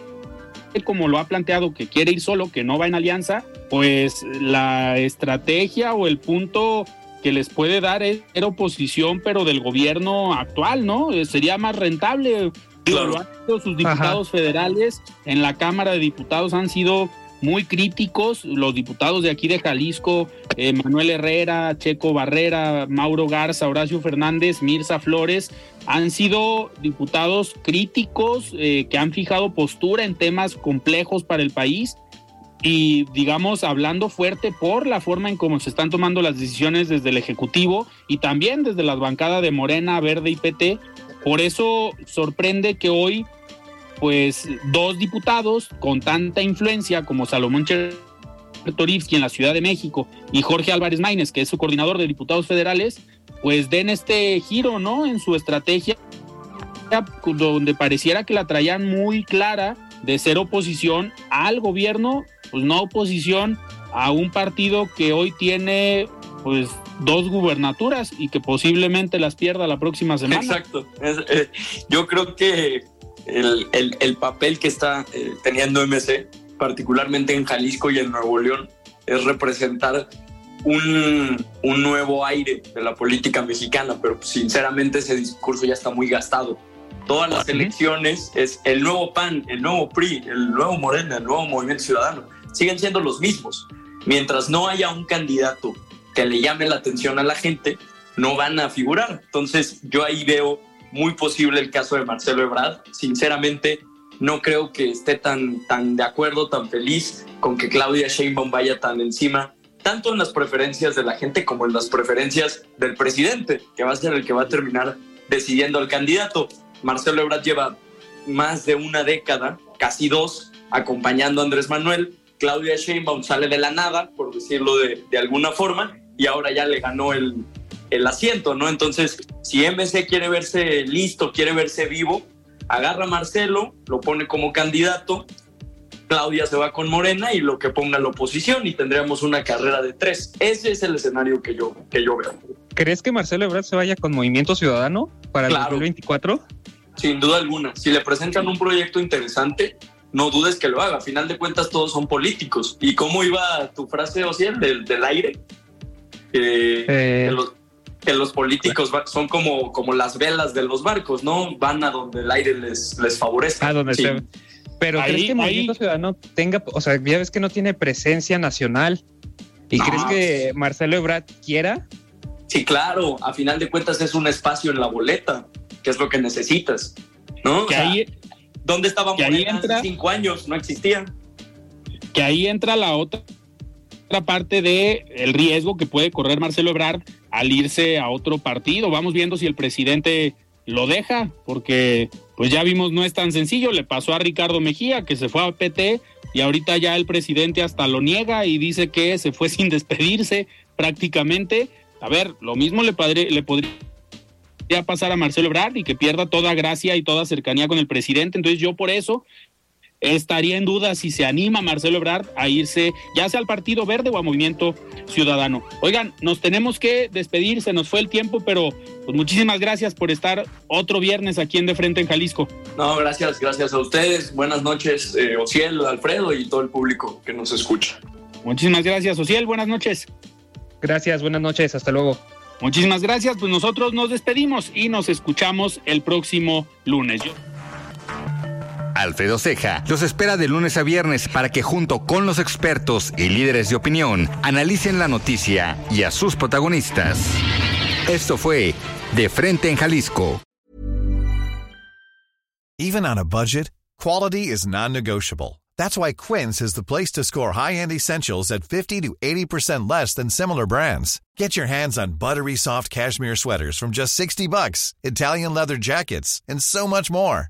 como lo ha planteado, que quiere ir solo, que no va en alianza, pues la estrategia o el punto que les puede dar es ser oposición, pero del gobierno actual, ¿no? Eh, sería más rentable. Claro. Sus diputados federales en la Cámara de Diputados han sido muy críticos, los diputados de aquí de Jalisco, eh, Manuel Herrera, Checo Barrera, Mauro Garza, Horacio Fernández, Mirza Flores, han sido diputados críticos eh, que han fijado postura en temas complejos para el país y digamos hablando fuerte por la forma en cómo se están tomando las decisiones desde el Ejecutivo y también desde las bancadas de Morena, Verde y PT. Por eso sorprende que hoy pues dos diputados con tanta influencia como Salomón Chertorivsky en la Ciudad de México y Jorge Álvarez Maínez, que es su coordinador de diputados federales, pues den este giro, ¿no? En su estrategia, donde pareciera que la traían muy clara de ser oposición al gobierno, pues no oposición a un partido que hoy tiene pues dos gubernaturas y que posiblemente las pierda la próxima semana. Exacto. Eh, yo creo que el, papel que está eh, teniendo MC, particularmente en Jalisco y en Nuevo León, es representar un, nuevo aire de la política mexicana, pero sinceramente ese discurso ya está muy gastado. Todas las elecciones es el nuevo PAN, el nuevo PRI, el nuevo Morena, el nuevo Movimiento Ciudadano, siguen siendo los mismos. Mientras no haya un candidato que le llame la atención a la gente, no van a figurar. Entonces yo ahí veo muy posible el caso de Marcelo Ebrard. Sinceramente, no creo que esté tan, tan de acuerdo, tan feliz con que Claudia Sheinbaum vaya tan encima, tanto en las preferencias de la gente como en las preferencias del presidente, que va a ser el que va a terminar decidiendo al candidato. Marcelo Ebrard lleva más de una década, casi dos, acompañando a Andrés Manuel. Claudia Sheinbaum sale de la nada, por decirlo de, de alguna forma, y ahora ya le ganó el, el asiento, ¿no? Entonces, si MC quiere verse listo, quiere verse vivo, agarra a Marcelo, lo pone como candidato, Claudia se va con Morena y lo que ponga la oposición y tendríamos una carrera de tres. Ese es el escenario que yo, que yo veo. ¿Crees que Marcelo Ebrard se vaya con Movimiento Ciudadano para el 2024? Sin duda alguna. Si le presentan un proyecto interesante, no dudes que lo haga. A final de cuentas, todos son políticos. ¿Y cómo iba tu frase, Ociel, del, del aire? Eh, que los políticos son como, como las velas de los barcos, ¿no? Van a donde el aire les, les favorece. A donde se... Pero ¿crees que Movimiento Ciudadano tenga, o sea, ya ves que no tiene presencia nacional? ¿Y crees que Marcelo Ebrard quiera? Sí, claro, a final de cuentas es un espacio en la boleta, que es lo que necesitas, ¿no? Que ahí, ¿Dónde estaba Morena hace cinco años? No existía. Que ahí entra la otra parte de el riesgo que puede correr Marcelo Ebrard al irse a otro partido. Vamos viendo si el presidente lo deja, porque pues ya vimos no es tan sencillo. Le pasó a Ricardo Mejía que se fue a PT y ahorita ya el presidente hasta lo niega y dice que se fue sin despedirse prácticamente. A ver, lo mismo le, le podría pasar a Marcelo Ebrard y que pierda toda gracia y toda cercanía con el presidente. Entonces yo por eso estaría en duda si se anima Marcelo Ebrard a irse ya sea al Partido Verde o a Movimiento Ciudadano. Oigan, nos tenemos que despedir, se nos fue el tiempo, pero pues muchísimas gracias por estar otro viernes aquí en De Frente en Jalisco. No, gracias, gracias a ustedes. Buenas noches, eh, Ociel, Alfredo y todo el público que nos escucha. Muchísimas gracias, Ociel, buenas noches. Gracias, buenas noches, hasta luego. Muchísimas gracias, pues nosotros nos despedimos y nos escuchamos el próximo lunes. Alfredo Ceja los espera de lunes a viernes para que junto con los expertos y líderes de opinión analicen la noticia y a sus protagonistas. Esto fue De Frente en Jalisco. Even on a budget, quality is non-negotiable. That's why Quince is the place to score high-end essentials at 50 to 80% less than similar brands. Get your hands on buttery soft cashmere sweaters from just 60 bucks, Italian leather jackets, and so much more.